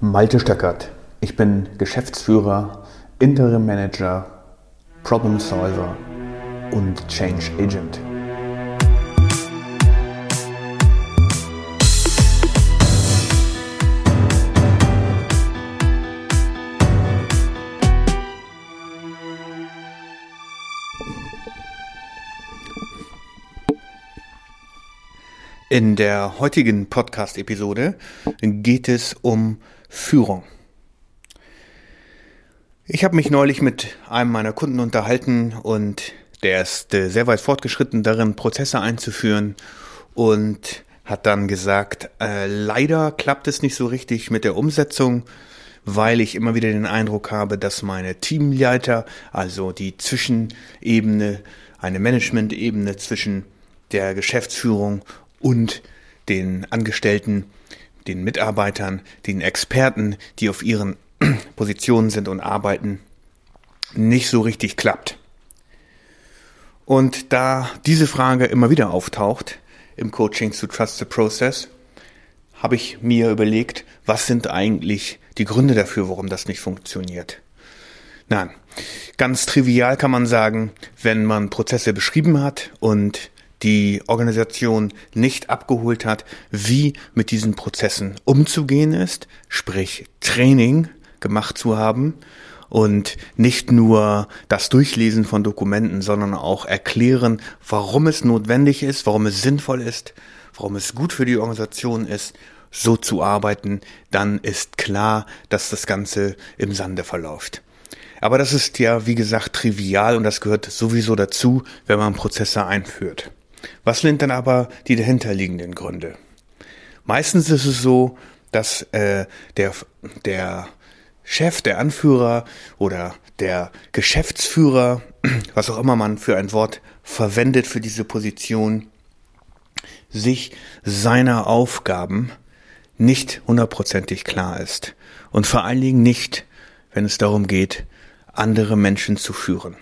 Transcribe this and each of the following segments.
Malte Stöckert. Ich bin Geschäftsführer, Interim Manager, Problem Solver und Change Agent. In der heutigen Podcast-Episode geht es um Führung. Ich habe mich neulich mit einem meiner Kunden unterhalten und der ist äh, sehr weit fortgeschritten darin, Prozesse einzuführen und hat dann gesagt, äh, leider klappt es nicht so richtig mit der Umsetzung, weil ich immer wieder den Eindruck habe, dass meine Teamleiter, also die Zwischenebene, eine Management-Ebene zwischen der Geschäftsführung und den Angestellten, den Mitarbeitern, den Experten, die auf ihren Positionen sind und arbeiten, nicht so richtig klappt. Und da diese Frage immer wieder auftaucht im Coaching zu Trust the Process, habe ich mir überlegt, was sind eigentlich die Gründe dafür, warum das nicht funktioniert. Nein, ganz trivial kann man sagen, wenn man Prozesse beschrieben hat und die Organisation nicht abgeholt hat, wie mit diesen Prozessen umzugehen ist, sprich Training gemacht zu haben und nicht nur das Durchlesen von Dokumenten, sondern auch erklären, warum es notwendig ist, warum es sinnvoll ist, warum es gut für die Organisation ist, so zu arbeiten, dann ist klar, dass das Ganze im Sande verläuft. Aber das ist ja, wie gesagt, trivial und das gehört sowieso dazu, wenn man Prozesse einführt. Was sind dann aber die dahinterliegenden Gründe? Meistens ist es so, dass äh, der, der Chef, der Anführer oder der Geschäftsführer, was auch immer man für ein Wort verwendet für diese Position, sich seiner Aufgaben nicht hundertprozentig klar ist. Und vor allen Dingen nicht, wenn es darum geht, andere Menschen zu führen.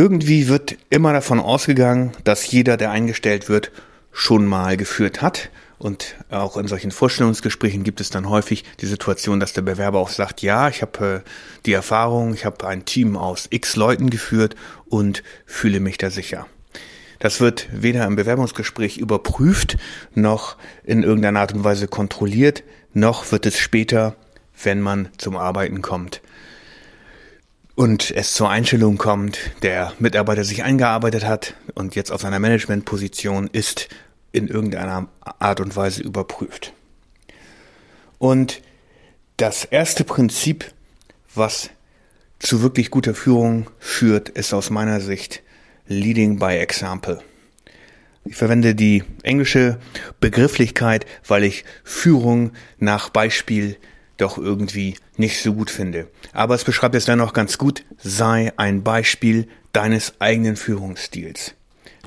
Irgendwie wird immer davon ausgegangen, dass jeder, der eingestellt wird, schon mal geführt hat. Und auch in solchen Vorstellungsgesprächen gibt es dann häufig die Situation, dass der Bewerber auch sagt, ja, ich habe äh, die Erfahrung, ich habe ein Team aus x Leuten geführt und fühle mich da sicher. Das wird weder im Bewerbungsgespräch überprüft, noch in irgendeiner Art und Weise kontrolliert, noch wird es später, wenn man zum Arbeiten kommt, und es zur Einstellung kommt, der Mitarbeiter sich eingearbeitet hat und jetzt auf seiner Managementposition ist, in irgendeiner Art und Weise überprüft. Und das erste Prinzip, was zu wirklich guter Führung führt, ist aus meiner Sicht Leading by Example. Ich verwende die englische Begrifflichkeit, weil ich Führung nach Beispiel doch irgendwie nicht so gut finde. Aber es beschreibt es dennoch ganz gut, sei ein Beispiel deines eigenen Führungsstils.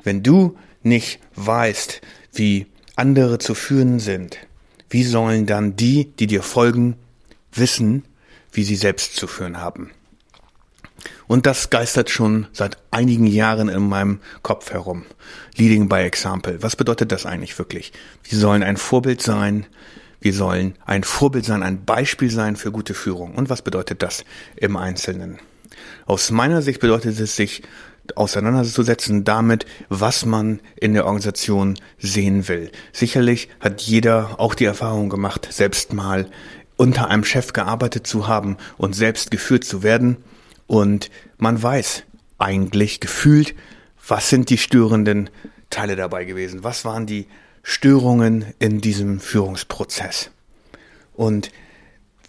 Wenn du nicht weißt, wie andere zu führen sind, wie sollen dann die, die dir folgen, wissen, wie sie selbst zu führen haben? Und das geistert schon seit einigen Jahren in meinem Kopf herum. Leading by Example. Was bedeutet das eigentlich wirklich? Wir sollen ein Vorbild sein. Wir sollen ein Vorbild sein, ein Beispiel sein für gute Führung. Und was bedeutet das im Einzelnen? Aus meiner Sicht bedeutet es, sich auseinanderzusetzen damit, was man in der Organisation sehen will. Sicherlich hat jeder auch die Erfahrung gemacht, selbst mal unter einem Chef gearbeitet zu haben und selbst geführt zu werden. Und man weiß eigentlich gefühlt, was sind die störenden Teile dabei gewesen? Was waren die Störungen in diesem Führungsprozess. Und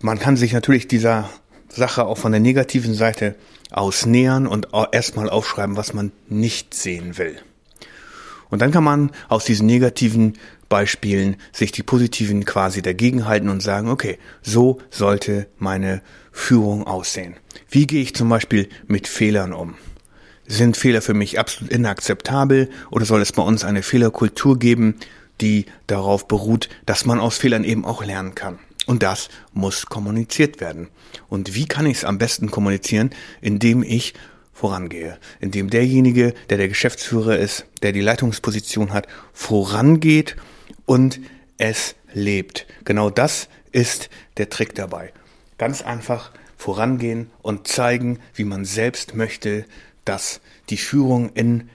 man kann sich natürlich dieser Sache auch von der negativen Seite aus nähern und erstmal aufschreiben, was man nicht sehen will. Und dann kann man aus diesen negativen Beispielen sich die positiven quasi dagegen halten und sagen, okay, so sollte meine Führung aussehen. Wie gehe ich zum Beispiel mit Fehlern um? Sind Fehler für mich absolut inakzeptabel oder soll es bei uns eine Fehlerkultur geben, die darauf beruht, dass man aus Fehlern eben auch lernen kann. Und das muss kommuniziert werden. Und wie kann ich es am besten kommunizieren? Indem ich vorangehe. Indem derjenige, der der Geschäftsführer ist, der die Leitungsposition hat, vorangeht und es lebt. Genau das ist der Trick dabei. Ganz einfach vorangehen und zeigen, wie man selbst möchte, dass die Führung in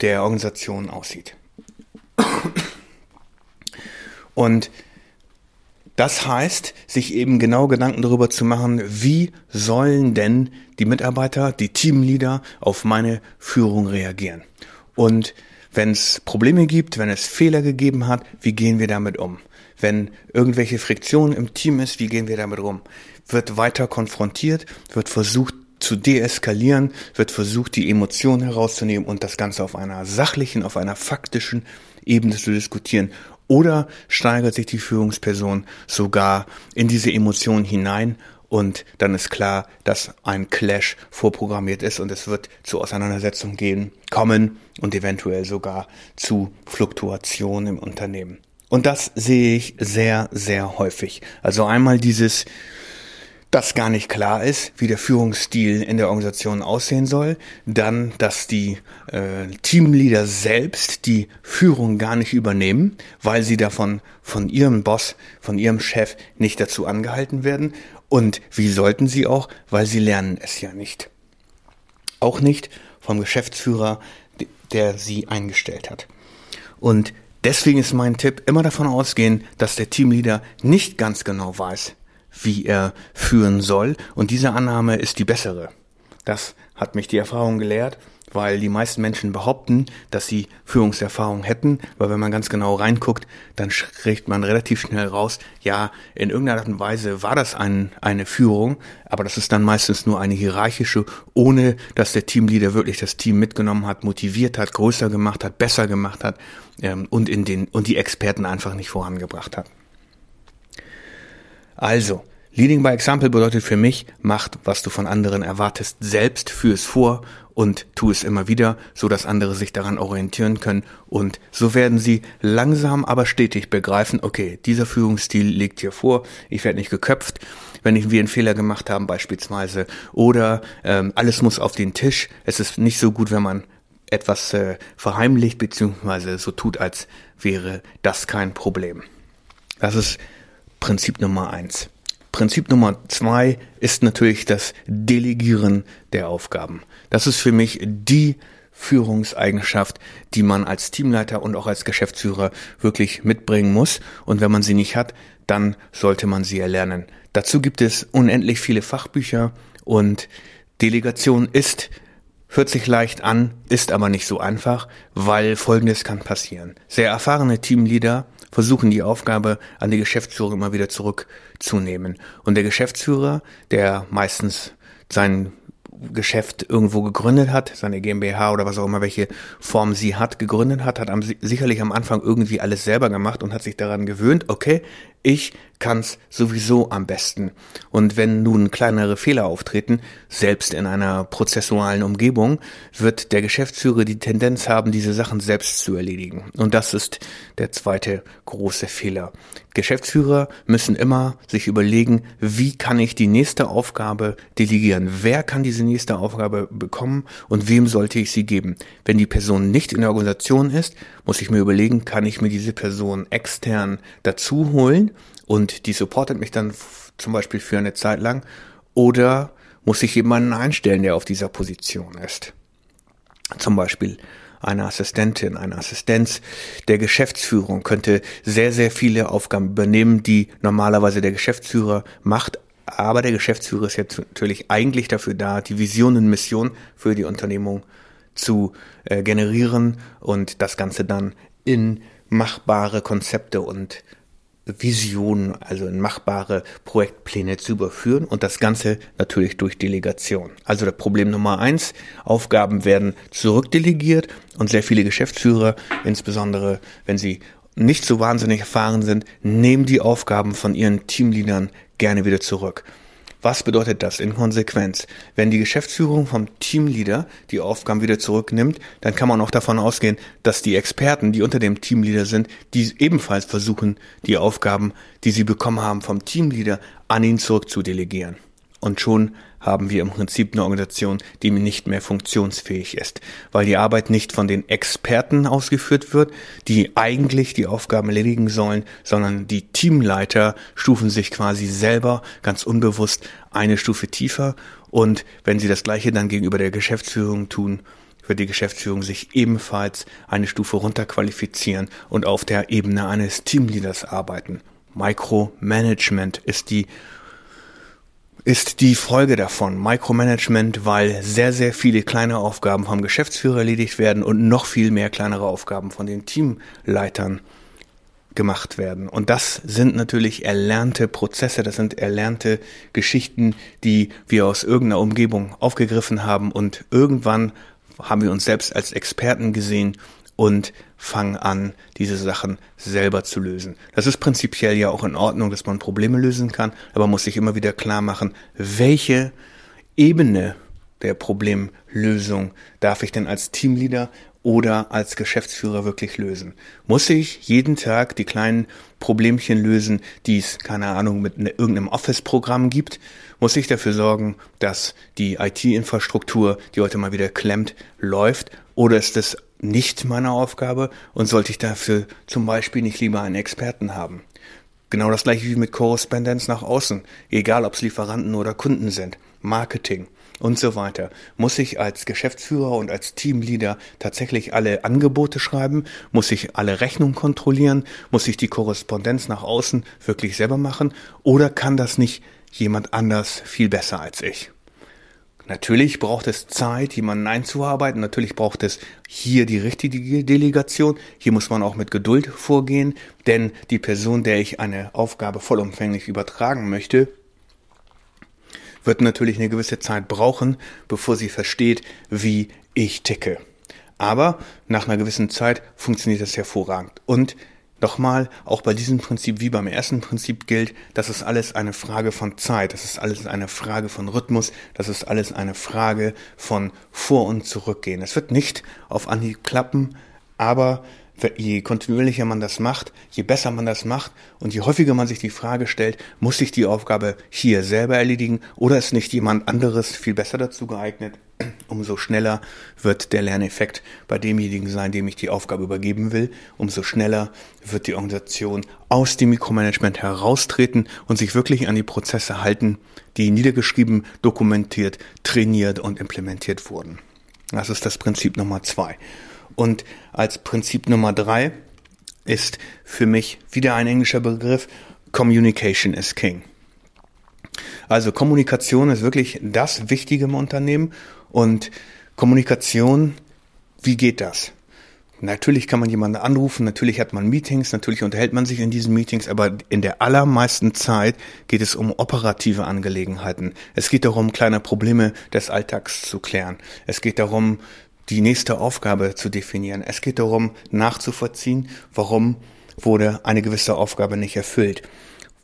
der Organisation aussieht. Und das heißt, sich eben genau Gedanken darüber zu machen, wie sollen denn die Mitarbeiter, die Teamleader auf meine Führung reagieren. Und wenn es Probleme gibt, wenn es Fehler gegeben hat, wie gehen wir damit um? Wenn irgendwelche Friktionen im Team ist, wie gehen wir damit um? Wird weiter konfrontiert, wird versucht zu deeskalieren, wird versucht, die Emotionen herauszunehmen und das Ganze auf einer sachlichen, auf einer faktischen Ebene zu diskutieren oder steigert sich die Führungsperson sogar in diese Emotionen hinein und dann ist klar, dass ein Clash vorprogrammiert ist und es wird zu Auseinandersetzungen gehen, kommen und eventuell sogar zu Fluktuationen im Unternehmen. Und das sehe ich sehr, sehr häufig. Also einmal dieses dass gar nicht klar ist, wie der Führungsstil in der Organisation aussehen soll, dann, dass die äh, Teamleader selbst die Führung gar nicht übernehmen, weil sie davon von ihrem Boss, von ihrem Chef nicht dazu angehalten werden. Und wie sollten sie auch, weil sie lernen es ja nicht. Auch nicht vom Geschäftsführer, der sie eingestellt hat. Und deswegen ist mein Tipp, immer davon ausgehen, dass der Teamleader nicht ganz genau weiß, wie er führen soll. Und diese Annahme ist die bessere. Das hat mich die Erfahrung gelehrt, weil die meisten Menschen behaupten, dass sie Führungserfahrung hätten, weil wenn man ganz genau reinguckt, dann kriegt man relativ schnell raus, ja, in irgendeiner Art und Weise war das ein, eine Führung, aber das ist dann meistens nur eine hierarchische, ohne dass der Teamleader wirklich das Team mitgenommen hat, motiviert hat, größer gemacht hat, besser gemacht hat ähm, und in den und die Experten einfach nicht vorangebracht hat. Also, Leading by Example bedeutet für mich, macht, was du von anderen erwartest, selbst führ es vor und tu es immer wieder, so dass andere sich daran orientieren können. Und so werden sie langsam aber stetig begreifen, okay, dieser Führungsstil liegt hier vor, ich werde nicht geköpft, wenn wir einen Fehler gemacht haben beispielsweise. Oder ähm, alles muss auf den Tisch, es ist nicht so gut, wenn man etwas äh, verheimlicht beziehungsweise so tut, als wäre das kein Problem. Das ist Prinzip Nummer eins. Prinzip Nummer zwei ist natürlich das Delegieren der Aufgaben. Das ist für mich die Führungseigenschaft, die man als Teamleiter und auch als Geschäftsführer wirklich mitbringen muss. Und wenn man sie nicht hat, dann sollte man sie erlernen. Dazu gibt es unendlich viele Fachbücher und Delegation ist Hört sich leicht an, ist aber nicht so einfach, weil Folgendes kann passieren. Sehr erfahrene Teamleader versuchen die Aufgabe an die Geschäftsführung immer wieder zurückzunehmen. Und der Geschäftsführer, der meistens sein Geschäft irgendwo gegründet hat, seine GmbH oder was auch immer, welche Form sie hat, gegründet hat, hat am, sicherlich am Anfang irgendwie alles selber gemacht und hat sich daran gewöhnt, okay, ich kann's sowieso am besten. Und wenn nun kleinere Fehler auftreten, selbst in einer prozessualen Umgebung, wird der Geschäftsführer die Tendenz haben, diese Sachen selbst zu erledigen. Und das ist der zweite große Fehler. Geschäftsführer müssen immer sich überlegen, wie kann ich die nächste Aufgabe delegieren? Wer kann diese nächste Aufgabe bekommen und wem sollte ich sie geben? Wenn die Person nicht in der Organisation ist, muss ich mir überlegen, kann ich mir diese Person extern dazu holen und die supportet mich dann zum Beispiel für eine Zeit lang oder muss ich jemanden einstellen, der auf dieser Position ist. Zum Beispiel eine Assistentin, eine Assistenz der Geschäftsführung könnte sehr, sehr viele Aufgaben übernehmen, die normalerweise der Geschäftsführer macht. Aber der Geschäftsführer ist jetzt natürlich eigentlich dafür da, die Vision und Mission für die Unternehmung zu äh, generieren und das Ganze dann in machbare Konzepte und Visionen, also in machbare Projektpläne zu überführen und das Ganze natürlich durch Delegation. Also der Problem Nummer eins, Aufgaben werden zurückdelegiert und sehr viele Geschäftsführer, insbesondere wenn sie nicht so wahnsinnig erfahren sind, nehmen die Aufgaben von ihren Teamleadern gerne wieder zurück. Was bedeutet das in Konsequenz? Wenn die Geschäftsführung vom Teamleader die Aufgaben wieder zurücknimmt, dann kann man auch davon ausgehen, dass die Experten, die unter dem Teamleader sind, die ebenfalls versuchen, die Aufgaben, die sie bekommen haben vom Teamleader, an ihn zurückzudelegieren. Und schon haben wir im Prinzip eine Organisation, die nicht mehr funktionsfähig ist, weil die Arbeit nicht von den Experten ausgeführt wird, die eigentlich die Aufgaben erledigen sollen, sondern die Teamleiter stufen sich quasi selber ganz unbewusst eine Stufe tiefer und wenn sie das gleiche dann gegenüber der Geschäftsführung tun, wird die Geschäftsführung sich ebenfalls eine Stufe runterqualifizieren und auf der Ebene eines Teamleaders arbeiten. Micromanagement ist die ist die Folge davon Micromanagement, weil sehr, sehr viele kleine Aufgaben vom Geschäftsführer erledigt werden und noch viel mehr kleinere Aufgaben von den Teamleitern gemacht werden. Und das sind natürlich erlernte Prozesse, das sind erlernte Geschichten, die wir aus irgendeiner Umgebung aufgegriffen haben und irgendwann haben wir uns selbst als Experten gesehen und fangen an, diese Sachen selber zu lösen. Das ist prinzipiell ja auch in Ordnung, dass man Probleme lösen kann, aber muss sich immer wieder klar machen, welche Ebene der Problemlösung darf ich denn als Teamleader oder als Geschäftsführer wirklich lösen? Muss ich jeden Tag die kleinen Problemchen lösen, die es, keine Ahnung, mit ne, irgendeinem Office-Programm gibt? Muss ich dafür sorgen, dass die IT-Infrastruktur, die heute mal wieder klemmt, läuft? Oder ist es nicht meine Aufgabe und sollte ich dafür zum Beispiel nicht lieber einen Experten haben? Genau das gleiche wie mit Korrespondenz nach außen, egal ob es Lieferanten oder Kunden sind. Marketing und so weiter. Muss ich als Geschäftsführer und als Teamleader tatsächlich alle Angebote schreiben? Muss ich alle Rechnungen kontrollieren? Muss ich die Korrespondenz nach außen wirklich selber machen? Oder kann das nicht jemand anders viel besser als ich? Natürlich braucht es Zeit, jemanden einzuarbeiten. Natürlich braucht es hier die richtige Delegation. Hier muss man auch mit Geduld vorgehen, denn die Person, der ich eine Aufgabe vollumfänglich übertragen möchte, wird natürlich eine gewisse Zeit brauchen, bevor sie versteht, wie ich ticke. Aber nach einer gewissen Zeit funktioniert das hervorragend. Und Nochmal, auch bei diesem Prinzip wie beim ersten Prinzip gilt, das ist alles eine Frage von Zeit, das ist alles eine Frage von Rhythmus, das ist alles eine Frage von Vor- und Zurückgehen. Es wird nicht auf Anhieb klappen, aber je kontinuierlicher man das macht, je besser man das macht und je häufiger man sich die Frage stellt, muss ich die Aufgabe hier selber erledigen oder ist nicht jemand anderes viel besser dazu geeignet, umso schneller wird der Lerneffekt bei demjenigen sein, dem ich die Aufgabe übergeben will, umso schneller wird die Organisation aus dem Mikromanagement heraustreten und sich wirklich an die Prozesse halten, die niedergeschrieben, dokumentiert, trainiert und implementiert wurden. Das ist das Prinzip Nummer zwei. Und als Prinzip Nummer drei ist für mich wieder ein englischer Begriff, Communication is King. Also Kommunikation ist wirklich das Wichtige im Unternehmen und Kommunikation, wie geht das? Natürlich kann man jemanden anrufen, natürlich hat man Meetings, natürlich unterhält man sich in diesen Meetings, aber in der allermeisten Zeit geht es um operative Angelegenheiten. Es geht darum, kleine Probleme des Alltags zu klären. Es geht darum, die nächste Aufgabe zu definieren. Es geht darum, nachzuvollziehen, warum wurde eine gewisse Aufgabe nicht erfüllt.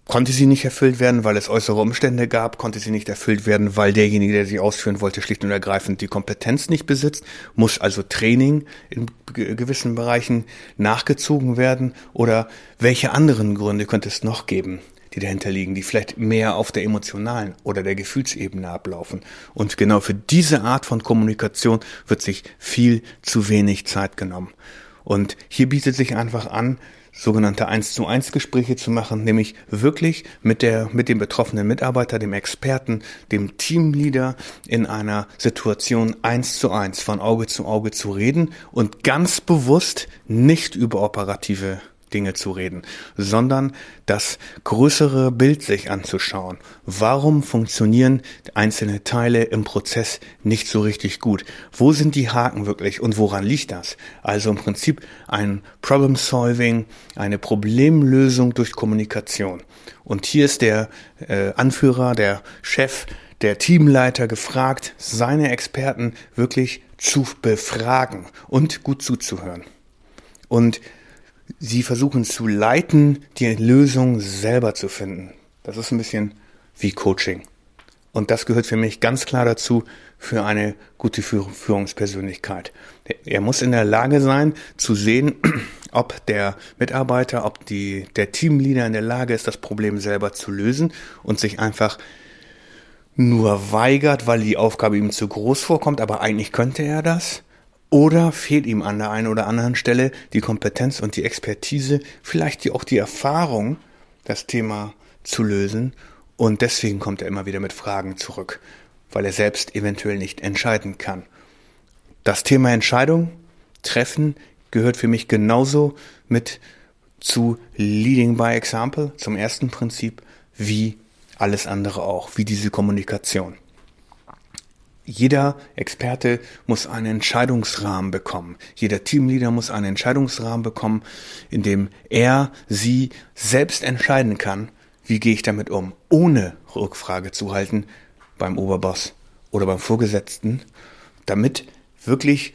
Konnte sie nicht erfüllt werden, weil es äußere Umstände gab? Konnte sie nicht erfüllt werden, weil derjenige, der sie ausführen wollte, schlicht und ergreifend die Kompetenz nicht besitzt? Muss also Training in gewissen Bereichen nachgezogen werden? Oder welche anderen Gründe könnte es noch geben? Die dahinter liegen, die vielleicht mehr auf der emotionalen oder der Gefühlsebene ablaufen. Und genau für diese Art von Kommunikation wird sich viel zu wenig Zeit genommen. Und hier bietet sich einfach an, sogenannte 1 zu 1 Gespräche zu machen, nämlich wirklich mit der, mit dem betroffenen Mitarbeiter, dem Experten, dem Teamleader in einer Situation 1 zu 1 von Auge zu Auge zu reden und ganz bewusst nicht über operative Dinge zu reden, sondern das größere Bild sich anzuschauen. Warum funktionieren einzelne Teile im Prozess nicht so richtig gut? Wo sind die Haken wirklich und woran liegt das? Also im Prinzip ein Problem Solving, eine Problemlösung durch Kommunikation. Und hier ist der äh, Anführer, der Chef, der Teamleiter gefragt, seine Experten wirklich zu befragen und gut zuzuhören. Und sie versuchen zu leiten, die Lösung selber zu finden. Das ist ein bisschen wie Coaching. Und das gehört für mich ganz klar dazu für eine gute Führungspersönlichkeit. Er muss in der Lage sein zu sehen, ob der Mitarbeiter, ob die, der Teamleader in der Lage ist, das Problem selber zu lösen und sich einfach nur weigert, weil die Aufgabe ihm zu groß vorkommt, aber eigentlich könnte er das? Oder fehlt ihm an der einen oder anderen Stelle die Kompetenz und die Expertise, vielleicht auch die Erfahrung, das Thema zu lösen? Und deswegen kommt er immer wieder mit Fragen zurück, weil er selbst eventuell nicht entscheiden kann. Das Thema Entscheidung treffen gehört für mich genauso mit zu Leading by Example, zum ersten Prinzip, wie alles andere auch, wie diese Kommunikation. Jeder Experte muss einen Entscheidungsrahmen bekommen. Jeder Teamleader muss einen Entscheidungsrahmen bekommen, in dem er, sie selbst entscheiden kann, wie gehe ich damit um, ohne Rückfrage zu halten beim Oberboss oder beim Vorgesetzten, damit wirklich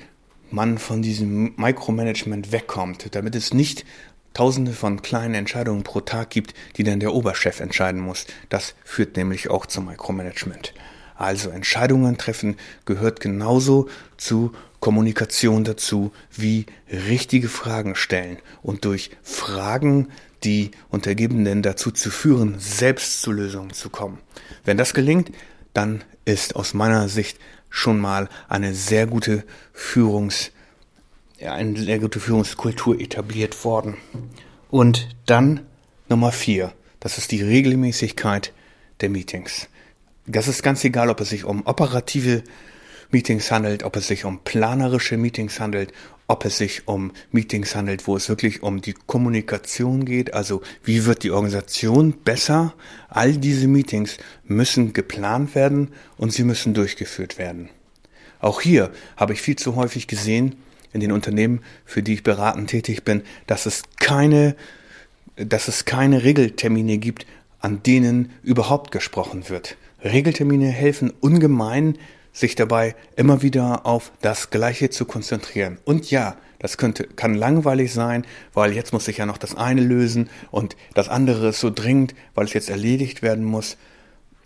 man von diesem Micromanagement wegkommt, damit es nicht tausende von kleinen Entscheidungen pro Tag gibt, die dann der Oberchef entscheiden muss. Das führt nämlich auch zum Micromanagement. Also Entscheidungen treffen gehört genauso zu Kommunikation dazu wie richtige Fragen stellen und durch Fragen die Untergebenen dazu zu führen, selbst zu Lösungen zu kommen. Wenn das gelingt, dann ist aus meiner Sicht schon mal eine sehr gute Führungs, eine sehr gute Führungskultur etabliert worden. Und dann Nummer vier, das ist die Regelmäßigkeit der Meetings. Das ist ganz egal, ob es sich um operative Meetings handelt, ob es sich um planerische Meetings handelt, ob es sich um Meetings handelt, wo es wirklich um die Kommunikation geht, also wie wird die Organisation besser. All diese Meetings müssen geplant werden und sie müssen durchgeführt werden. Auch hier habe ich viel zu häufig gesehen in den Unternehmen, für die ich beratend tätig bin, dass es keine, dass es keine Regeltermine gibt, an denen überhaupt gesprochen wird. Regeltermine helfen ungemein, sich dabei immer wieder auf das Gleiche zu konzentrieren. Und ja, das könnte, kann langweilig sein, weil jetzt muss ich ja noch das eine lösen und das andere ist so dringend, weil es jetzt erledigt werden muss.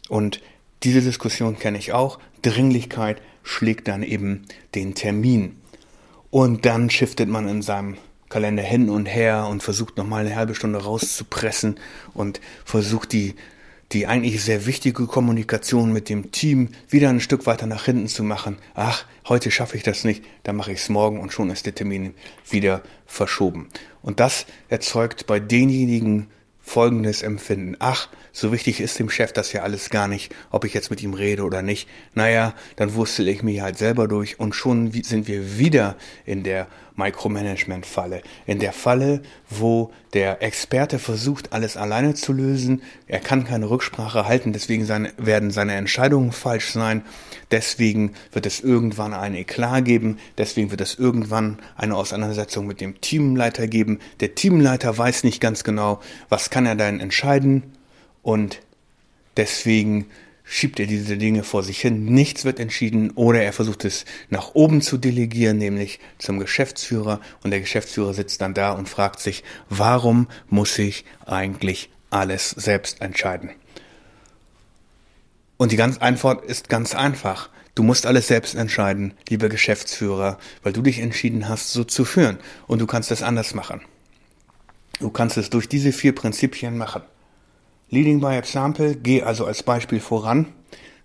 Und diese Diskussion kenne ich auch. Dringlichkeit schlägt dann eben den Termin. Und dann shiftet man in seinem Kalender hin und her und versucht nochmal eine halbe Stunde rauszupressen und versucht die die eigentlich sehr wichtige Kommunikation mit dem Team wieder ein Stück weiter nach hinten zu machen. Ach, heute schaffe ich das nicht, dann mache ich es morgen und schon ist der Termin wieder verschoben. Und das erzeugt bei denjenigen folgendes Empfinden. Ach, so wichtig ist dem Chef das ja alles gar nicht, ob ich jetzt mit ihm rede oder nicht. Naja, dann wurstel ich mich halt selber durch und schon sind wir wieder in der Micromanagement-Falle. In der Falle, wo der Experte versucht, alles alleine zu lösen. Er kann keine Rücksprache halten, deswegen seine, werden seine Entscheidungen falsch sein. Deswegen wird es irgendwann ein Eklat geben. Deswegen wird es irgendwann eine Auseinandersetzung mit dem Teamleiter geben. Der Teamleiter weiß nicht ganz genau, was kann er denn entscheiden. Und deswegen schiebt er diese Dinge vor sich hin, nichts wird entschieden oder er versucht es nach oben zu delegieren, nämlich zum Geschäftsführer und der Geschäftsführer sitzt dann da und fragt sich, warum muss ich eigentlich alles selbst entscheiden? Und die ganz Antwort ist ganz einfach. Du musst alles selbst entscheiden, lieber Geschäftsführer, weil du dich entschieden hast, so zu führen. Und du kannst es anders machen. Du kannst es durch diese vier Prinzipien machen. Leading by Example, geh also als Beispiel voran.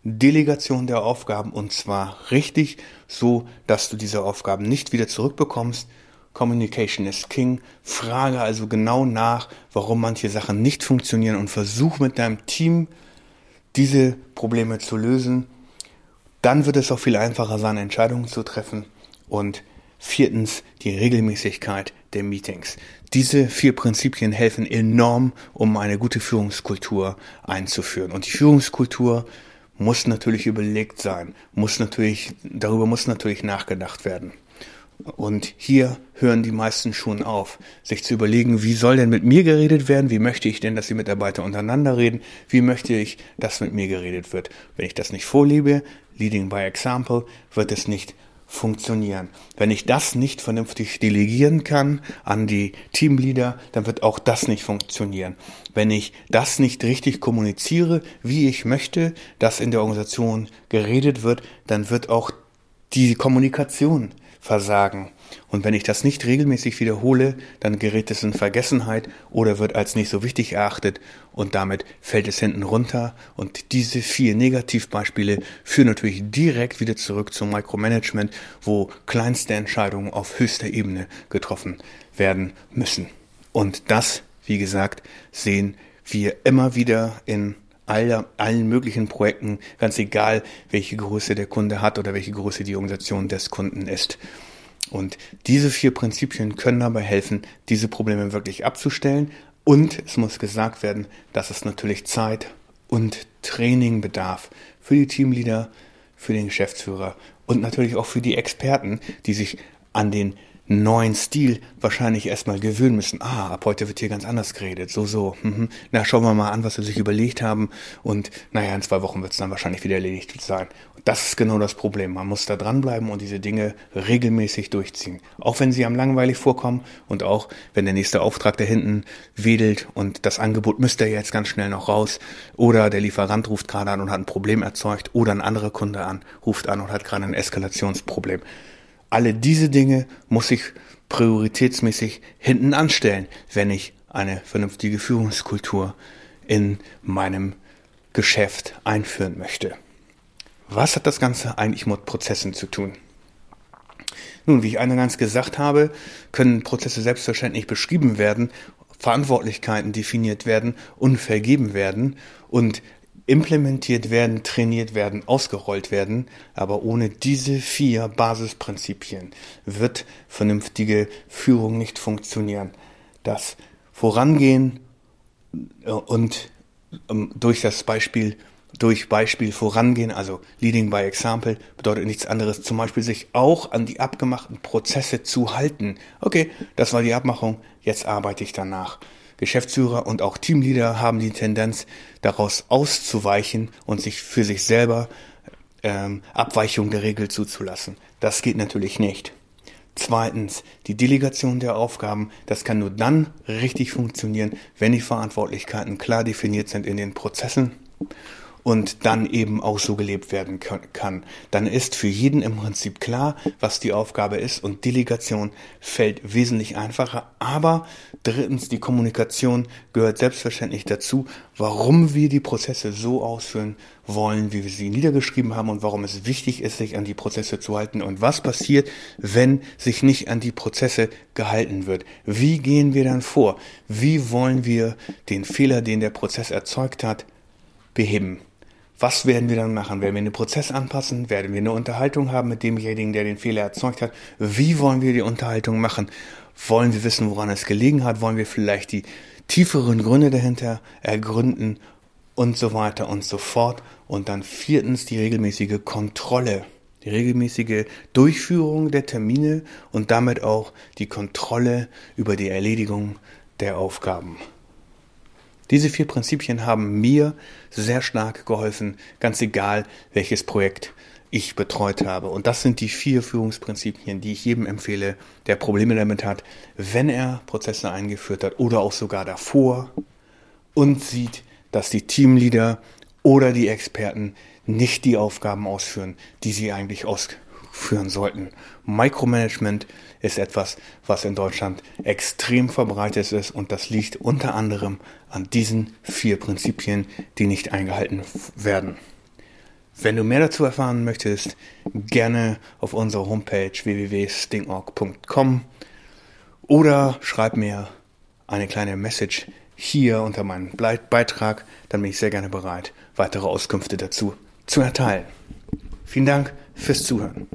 Delegation der Aufgaben und zwar richtig, so dass du diese Aufgaben nicht wieder zurückbekommst. Communication is King. Frage also genau nach, warum manche Sachen nicht funktionieren und versuch mit deinem Team diese Probleme zu lösen. Dann wird es auch viel einfacher sein, Entscheidungen zu treffen. Und viertens die Regelmäßigkeit der Meetings. Diese vier Prinzipien helfen enorm, um eine gute Führungskultur einzuführen. Und die Führungskultur muss natürlich überlegt sein, muss natürlich, darüber muss natürlich nachgedacht werden. Und hier hören die meisten schon auf, sich zu überlegen, wie soll denn mit mir geredet werden? Wie möchte ich denn, dass die Mitarbeiter untereinander reden? Wie möchte ich, dass mit mir geredet wird? Wenn ich das nicht vorlebe, leading by example, wird es nicht funktionieren. Wenn ich das nicht vernünftig delegieren kann an die Teamleader, dann wird auch das nicht funktionieren. Wenn ich das nicht richtig kommuniziere, wie ich möchte, dass in der Organisation geredet wird, dann wird auch die Kommunikation versagen. Und wenn ich das nicht regelmäßig wiederhole, dann gerät es in Vergessenheit oder wird als nicht so wichtig erachtet und damit fällt es hinten runter. Und diese vier Negativbeispiele führen natürlich direkt wieder zurück zum Micromanagement, wo kleinste Entscheidungen auf höchster Ebene getroffen werden müssen. Und das, wie gesagt, sehen wir immer wieder in aller, allen möglichen Projekten, ganz egal, welche Größe der Kunde hat oder welche Größe die Organisation des Kunden ist. Und diese vier Prinzipien können dabei helfen, diese Probleme wirklich abzustellen. Und es muss gesagt werden, dass es natürlich Zeit und Training bedarf für die Teamleader, für den Geschäftsführer und natürlich auch für die Experten, die sich an den neuen Stil wahrscheinlich erstmal gewöhnen müssen. Ah, ab heute wird hier ganz anders geredet. So, so. Mhm. Na, schauen wir mal an, was sie sich überlegt haben. Und naja, in zwei Wochen wird es dann wahrscheinlich wieder erledigt sein. Und das ist genau das Problem. Man muss da dranbleiben und diese Dinge regelmäßig durchziehen. Auch wenn sie am langweilig vorkommen und auch wenn der nächste Auftrag da hinten wedelt und das Angebot müsste ja jetzt ganz schnell noch raus. Oder der Lieferant ruft gerade an und hat ein Problem erzeugt. Oder ein anderer Kunde an, ruft an und hat gerade ein Eskalationsproblem. Alle diese Dinge muss ich prioritätsmäßig hinten anstellen, wenn ich eine vernünftige Führungskultur in meinem Geschäft einführen möchte. Was hat das Ganze eigentlich mit Prozessen zu tun? Nun, wie ich eingangs gesagt habe, können Prozesse selbstverständlich beschrieben werden, Verantwortlichkeiten definiert werden und vergeben werden und implementiert werden, trainiert werden, ausgerollt werden. Aber ohne diese vier Basisprinzipien wird vernünftige Führung nicht funktionieren. Das Vorangehen äh, und ähm, durch das Beispiel durch Beispiel vorangehen, also Leading by Example, bedeutet nichts anderes, zum Beispiel sich auch an die abgemachten Prozesse zu halten. Okay, das war die Abmachung, jetzt arbeite ich danach. Geschäftsführer und auch Teamleader haben die Tendenz, daraus auszuweichen und sich für sich selber ähm, Abweichungen der Regel zuzulassen. Das geht natürlich nicht. Zweitens, die Delegation der Aufgaben, das kann nur dann richtig funktionieren, wenn die Verantwortlichkeiten klar definiert sind in den Prozessen und dann eben auch so gelebt werden kann. Dann ist für jeden im Prinzip klar, was die Aufgabe ist und Delegation fällt wesentlich einfacher. Aber drittens, die Kommunikation gehört selbstverständlich dazu, warum wir die Prozesse so ausführen wollen, wie wir sie niedergeschrieben haben und warum es wichtig ist, sich an die Prozesse zu halten und was passiert, wenn sich nicht an die Prozesse gehalten wird. Wie gehen wir dann vor? Wie wollen wir den Fehler, den der Prozess erzeugt hat, beheben? Was werden wir dann machen? Werden wir den Prozess anpassen? Werden wir eine Unterhaltung haben mit demjenigen, der den Fehler erzeugt hat? Wie wollen wir die Unterhaltung machen? Wollen wir wissen, woran es gelegen hat? Wollen wir vielleicht die tieferen Gründe dahinter ergründen? Und so weiter und so fort. Und dann viertens die regelmäßige Kontrolle. Die regelmäßige Durchführung der Termine und damit auch die Kontrolle über die Erledigung der Aufgaben. Diese vier Prinzipien haben mir sehr stark geholfen, ganz egal welches Projekt ich betreut habe. Und das sind die vier Führungsprinzipien, die ich jedem empfehle, der Probleme damit hat, wenn er Prozesse eingeführt hat oder auch sogar davor und sieht, dass die Teamleader oder die Experten nicht die Aufgaben ausführen, die sie eigentlich ausführen sollten. Micromanagement ist etwas, was in Deutschland extrem verbreitet ist und das liegt unter anderem an diesen vier Prinzipien, die nicht eingehalten werden. Wenn du mehr dazu erfahren möchtest, gerne auf unserer Homepage www.stingorg.com oder schreib mir eine kleine Message hier unter meinem Beitrag, dann bin ich sehr gerne bereit, weitere Auskünfte dazu zu erteilen. Vielen Dank fürs Zuhören.